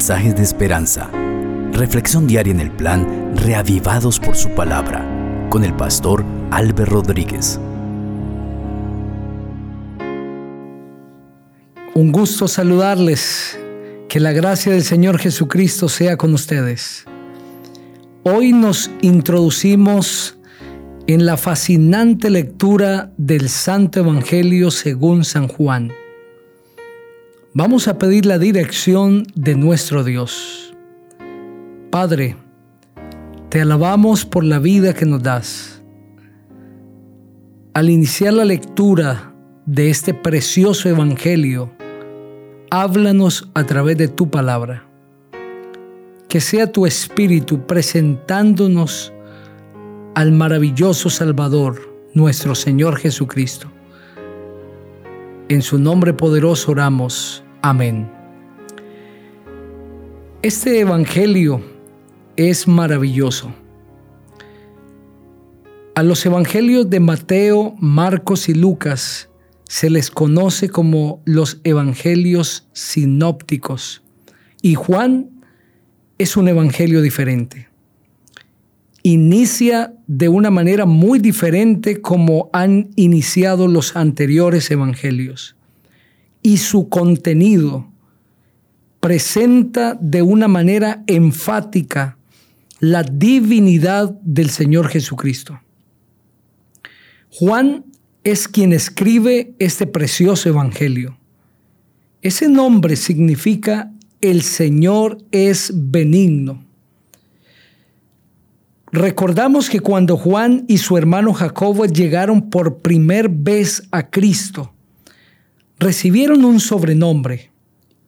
mensajes de esperanza. Reflexión diaria en el plan Reavivados por su palabra con el pastor Álvaro Rodríguez. Un gusto saludarles. Que la gracia del Señor Jesucristo sea con ustedes. Hoy nos introducimos en la fascinante lectura del Santo Evangelio según San Juan. Vamos a pedir la dirección de nuestro Dios. Padre, te alabamos por la vida que nos das. Al iniciar la lectura de este precioso Evangelio, háblanos a través de tu palabra. Que sea tu Espíritu presentándonos al maravilloso Salvador, nuestro Señor Jesucristo. En su nombre poderoso oramos. Amén. Este Evangelio es maravilloso. A los Evangelios de Mateo, Marcos y Lucas se les conoce como los Evangelios sinópticos y Juan es un Evangelio diferente inicia de una manera muy diferente como han iniciado los anteriores evangelios. Y su contenido presenta de una manera enfática la divinidad del Señor Jesucristo. Juan es quien escribe este precioso evangelio. Ese nombre significa el Señor es benigno. Recordamos que cuando Juan y su hermano Jacobo llegaron por primer vez a Cristo, recibieron un sobrenombre,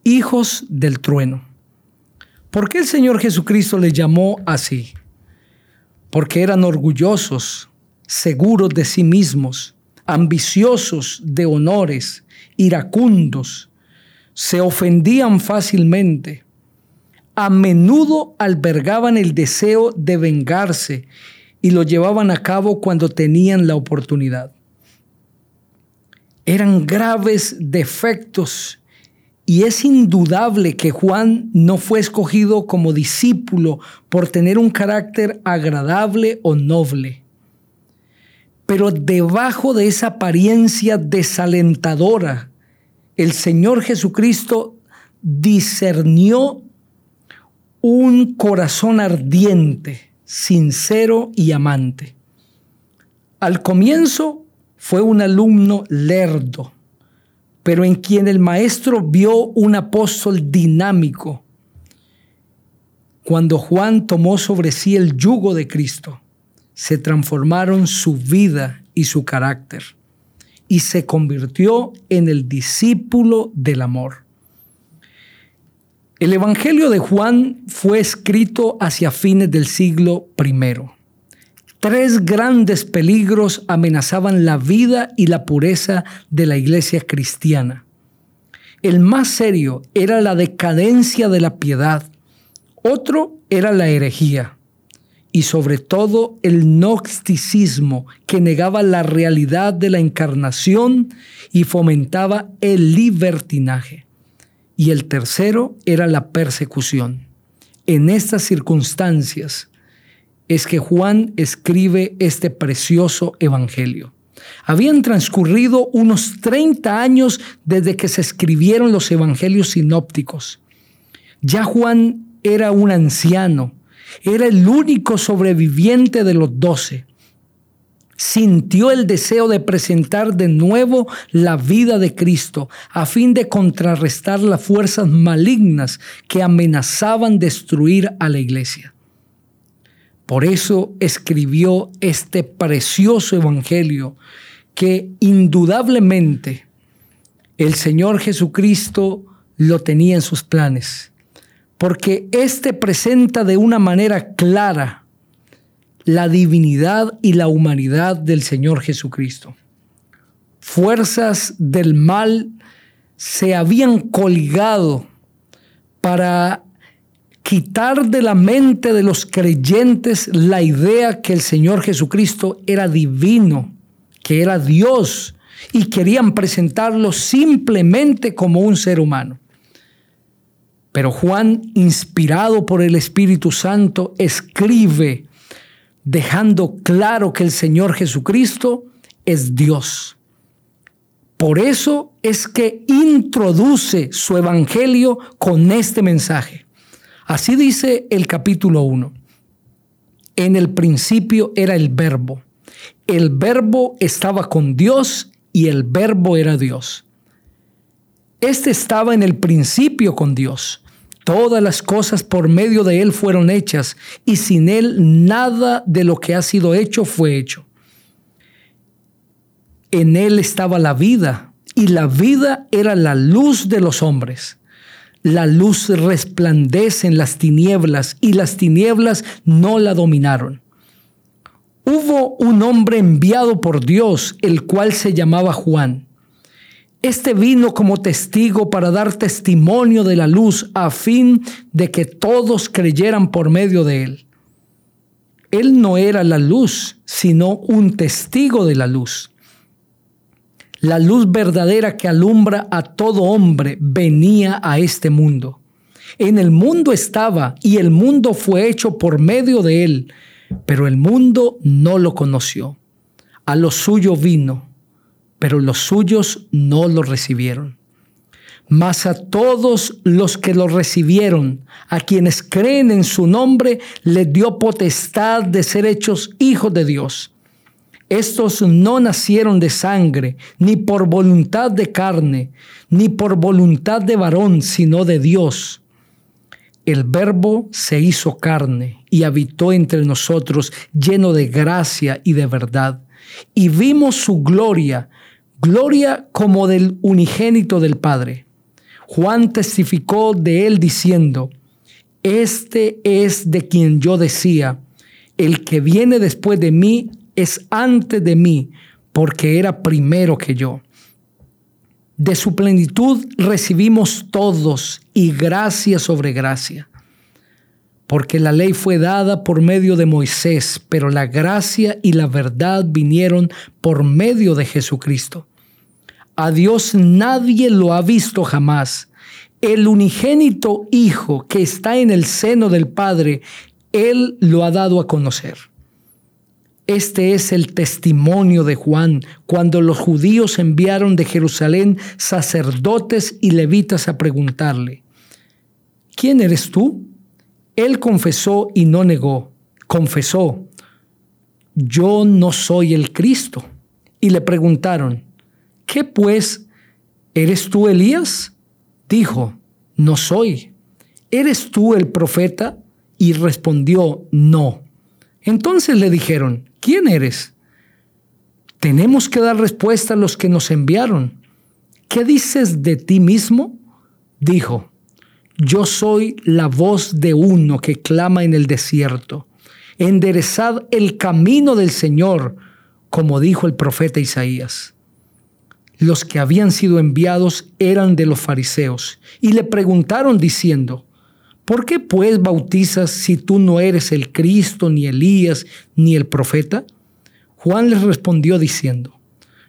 hijos del trueno. ¿Por qué el Señor Jesucristo les llamó así? Porque eran orgullosos, seguros de sí mismos, ambiciosos de honores, iracundos, se ofendían fácilmente, a menudo albergaban el deseo de vengarse y lo llevaban a cabo cuando tenían la oportunidad. Eran graves defectos y es indudable que Juan no fue escogido como discípulo por tener un carácter agradable o noble. Pero debajo de esa apariencia desalentadora, el Señor Jesucristo discernió un corazón ardiente, sincero y amante. Al comienzo fue un alumno lerdo, pero en quien el maestro vio un apóstol dinámico. Cuando Juan tomó sobre sí el yugo de Cristo, se transformaron su vida y su carácter y se convirtió en el discípulo del amor. El Evangelio de Juan fue escrito hacia fines del siglo I. Tres grandes peligros amenazaban la vida y la pureza de la iglesia cristiana. El más serio era la decadencia de la piedad, otro era la herejía y sobre todo el gnosticismo que negaba la realidad de la encarnación y fomentaba el libertinaje y el tercero era la persecución. En estas circunstancias es que Juan escribe este precioso evangelio. Habían transcurrido unos 30 años desde que se escribieron los evangelios sinópticos. Ya Juan era un anciano, era el único sobreviviente de los doce sintió el deseo de presentar de nuevo la vida de Cristo a fin de contrarrestar las fuerzas malignas que amenazaban destruir a la iglesia. Por eso escribió este precioso evangelio que indudablemente el Señor Jesucristo lo tenía en sus planes, porque éste presenta de una manera clara la divinidad y la humanidad del Señor Jesucristo. Fuerzas del mal se habían colgado para quitar de la mente de los creyentes la idea que el Señor Jesucristo era divino, que era Dios, y querían presentarlo simplemente como un ser humano. Pero Juan, inspirado por el Espíritu Santo, escribe dejando claro que el Señor Jesucristo es Dios. Por eso es que introduce su evangelio con este mensaje. Así dice el capítulo 1. En el principio era el verbo. El verbo estaba con Dios y el verbo era Dios. Este estaba en el principio con Dios. Todas las cosas por medio de Él fueron hechas y sin Él nada de lo que ha sido hecho fue hecho. En Él estaba la vida y la vida era la luz de los hombres. La luz resplandece en las tinieblas y las tinieblas no la dominaron. Hubo un hombre enviado por Dios, el cual se llamaba Juan. Este vino como testigo para dar testimonio de la luz a fin de que todos creyeran por medio de él. Él no era la luz, sino un testigo de la luz. La luz verdadera que alumbra a todo hombre venía a este mundo. En el mundo estaba y el mundo fue hecho por medio de él, pero el mundo no lo conoció. A lo suyo vino pero los suyos no lo recibieron. Mas a todos los que lo recibieron, a quienes creen en su nombre, les dio potestad de ser hechos hijos de Dios. Estos no nacieron de sangre, ni por voluntad de carne, ni por voluntad de varón, sino de Dios. El verbo se hizo carne y habitó entre nosotros lleno de gracia y de verdad. Y vimos su gloria, gloria como del unigénito del Padre. Juan testificó de él diciendo, Este es de quien yo decía, el que viene después de mí es antes de mí, porque era primero que yo. De su plenitud recibimos todos y gracia sobre gracia. Porque la ley fue dada por medio de Moisés, pero la gracia y la verdad vinieron por medio de Jesucristo. A Dios nadie lo ha visto jamás. El unigénito Hijo que está en el seno del Padre, Él lo ha dado a conocer. Este es el testimonio de Juan cuando los judíos enviaron de Jerusalén sacerdotes y levitas a preguntarle, ¿quién eres tú? Él confesó y no negó, confesó, yo no soy el Cristo. Y le preguntaron, ¿Qué pues? ¿Eres tú Elías? Dijo, no soy. ¿Eres tú el profeta? Y respondió, no. Entonces le dijeron, ¿quién eres? Tenemos que dar respuesta a los que nos enviaron. ¿Qué dices de ti mismo? Dijo, yo soy la voz de uno que clama en el desierto. Enderezad el camino del Señor, como dijo el profeta Isaías los que habían sido enviados eran de los fariseos y le preguntaron diciendo, ¿por qué pues bautizas si tú no eres el Cristo, ni Elías, ni el profeta? Juan les respondió diciendo,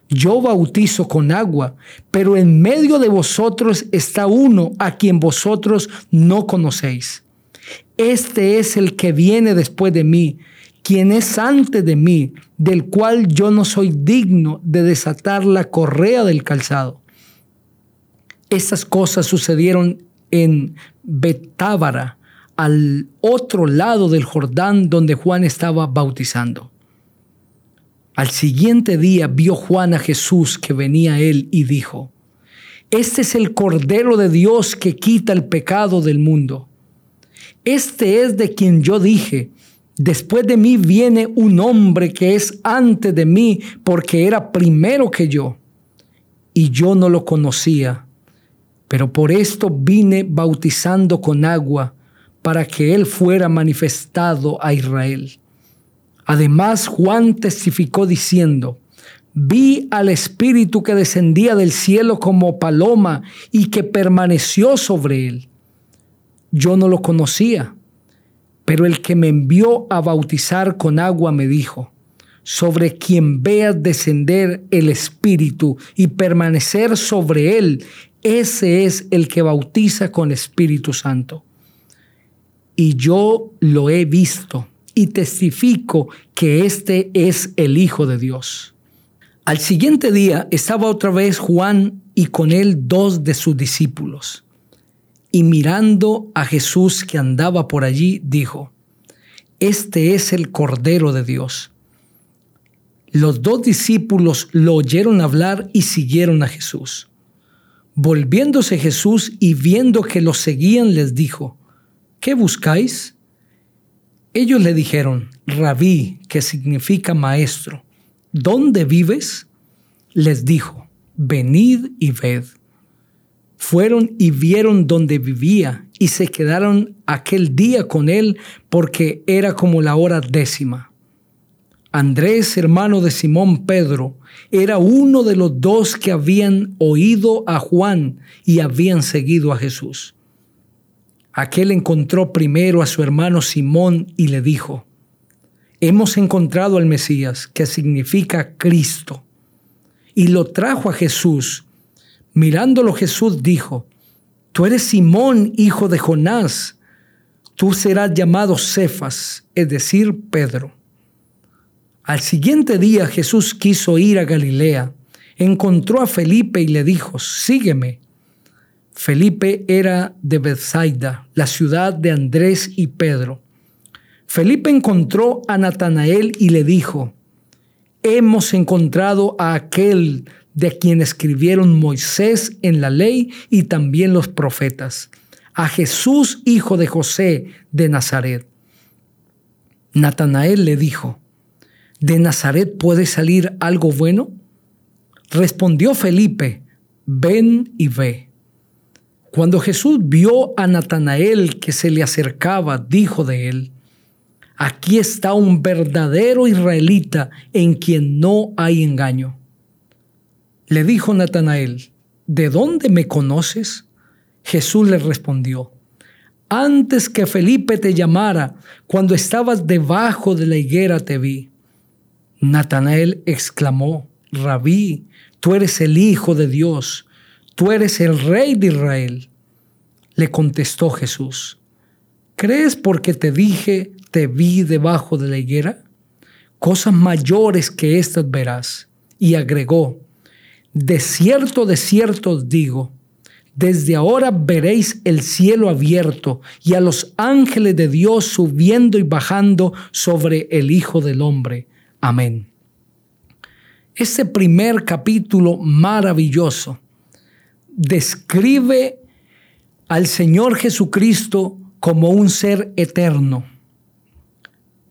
yo bautizo con agua, pero en medio de vosotros está uno a quien vosotros no conocéis. Este es el que viene después de mí, quien es antes de mí, del cual yo no soy digno de desatar la correa del calzado. Estas cosas sucedieron en Betábara, al otro lado del Jordán donde Juan estaba bautizando. Al siguiente día vio Juan a Jesús que venía a él y dijo, Este es el Cordero de Dios que quita el pecado del mundo. Este es de quien yo dije, Después de mí viene un hombre que es antes de mí porque era primero que yo. Y yo no lo conocía. Pero por esto vine bautizando con agua para que él fuera manifestado a Israel. Además, Juan testificó diciendo, vi al Espíritu que descendía del cielo como paloma y que permaneció sobre él. Yo no lo conocía pero el que me envió a bautizar con agua me dijo, sobre quien veas descender el Espíritu y permanecer sobre él, ese es el que bautiza con Espíritu Santo. Y yo lo he visto y testifico que este es el Hijo de Dios. Al siguiente día estaba otra vez Juan y con él dos de sus discípulos. Y mirando a Jesús que andaba por allí, dijo, Este es el Cordero de Dios. Los dos discípulos lo oyeron hablar y siguieron a Jesús. Volviéndose Jesús y viendo que lo seguían, les dijo, ¿qué buscáis? Ellos le dijeron, rabí, que significa maestro, ¿dónde vives? Les dijo, venid y ved. Fueron y vieron dónde vivía y se quedaron aquel día con él porque era como la hora décima. Andrés, hermano de Simón Pedro, era uno de los dos que habían oído a Juan y habían seguido a Jesús. Aquel encontró primero a su hermano Simón y le dijo, hemos encontrado al Mesías, que significa Cristo. Y lo trajo a Jesús. Mirándolo Jesús dijo, tú eres Simón, hijo de Jonás, tú serás llamado Cefas, es decir, Pedro. Al siguiente día Jesús quiso ir a Galilea, encontró a Felipe y le dijo, sígueme. Felipe era de Bethsaida, la ciudad de Andrés y Pedro. Felipe encontró a Natanael y le dijo, hemos encontrado a aquel de quien escribieron Moisés en la ley y también los profetas, a Jesús hijo de José de Nazaret. Natanael le dijo, ¿de Nazaret puede salir algo bueno? Respondió Felipe, ven y ve. Cuando Jesús vio a Natanael que se le acercaba, dijo de él, aquí está un verdadero israelita en quien no hay engaño. Le dijo Natanael, ¿de dónde me conoces? Jesús le respondió, antes que Felipe te llamara, cuando estabas debajo de la higuera te vi. Natanael exclamó, Rabí, tú eres el Hijo de Dios, tú eres el Rey de Israel. Le contestó Jesús, ¿crees porque te dije, te vi debajo de la higuera? Cosas mayores que estas verás. Y agregó, de cierto, de cierto os digo, desde ahora veréis el cielo abierto y a los ángeles de Dios subiendo y bajando sobre el Hijo del Hombre. Amén. Este primer capítulo maravilloso describe al Señor Jesucristo como un ser eterno.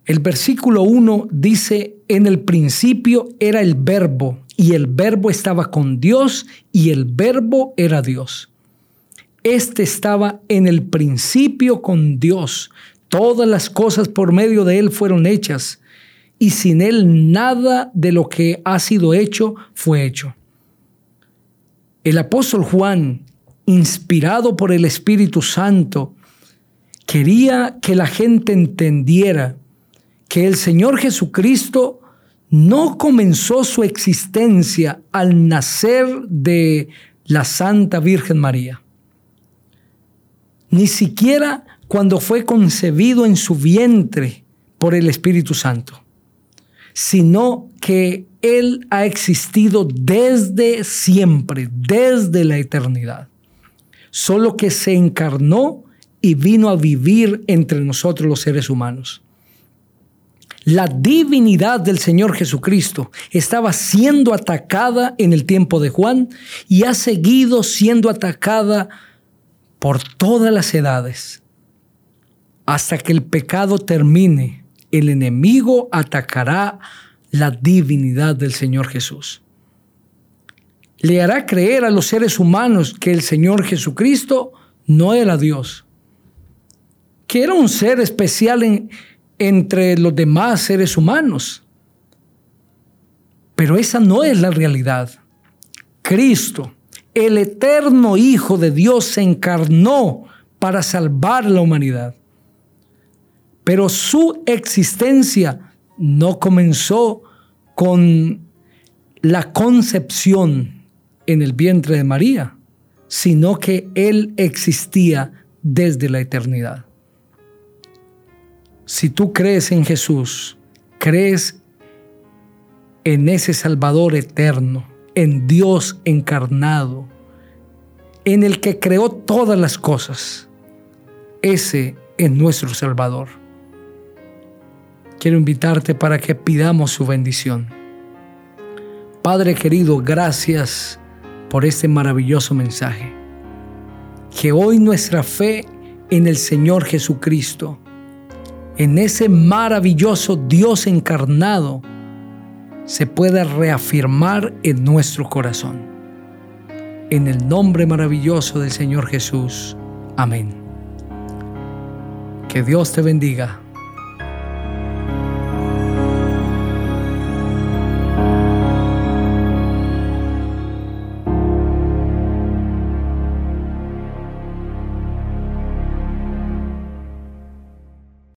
El versículo 1 dice, en el principio era el verbo y el verbo estaba con Dios y el verbo era Dios. Este estaba en el principio con Dios. Todas las cosas por medio de Él fueron hechas y sin Él nada de lo que ha sido hecho fue hecho. El apóstol Juan, inspirado por el Espíritu Santo, quería que la gente entendiera que el Señor Jesucristo no comenzó su existencia al nacer de la Santa Virgen María, ni siquiera cuando fue concebido en su vientre por el Espíritu Santo sino que Él ha existido desde siempre, desde la eternidad. Solo que se encarnó y vino a vivir entre nosotros los seres humanos. La divinidad del Señor Jesucristo estaba siendo atacada en el tiempo de Juan y ha seguido siendo atacada por todas las edades hasta que el pecado termine el enemigo atacará la divinidad del Señor Jesús. Le hará creer a los seres humanos que el Señor Jesucristo no era Dios, que era un ser especial entre los demás seres humanos. Pero esa no es la realidad. Cristo, el eterno Hijo de Dios, se encarnó para salvar la humanidad. Pero su existencia no comenzó con la concepción en el vientre de María, sino que Él existía desde la eternidad. Si tú crees en Jesús, crees en ese Salvador eterno, en Dios encarnado, en el que creó todas las cosas, ese es nuestro Salvador. Quiero invitarte para que pidamos su bendición. Padre querido, gracias por este maravilloso mensaje. Que hoy nuestra fe en el Señor Jesucristo, en ese maravilloso Dios encarnado, se pueda reafirmar en nuestro corazón. En el nombre maravilloso del Señor Jesús. Amén. Que Dios te bendiga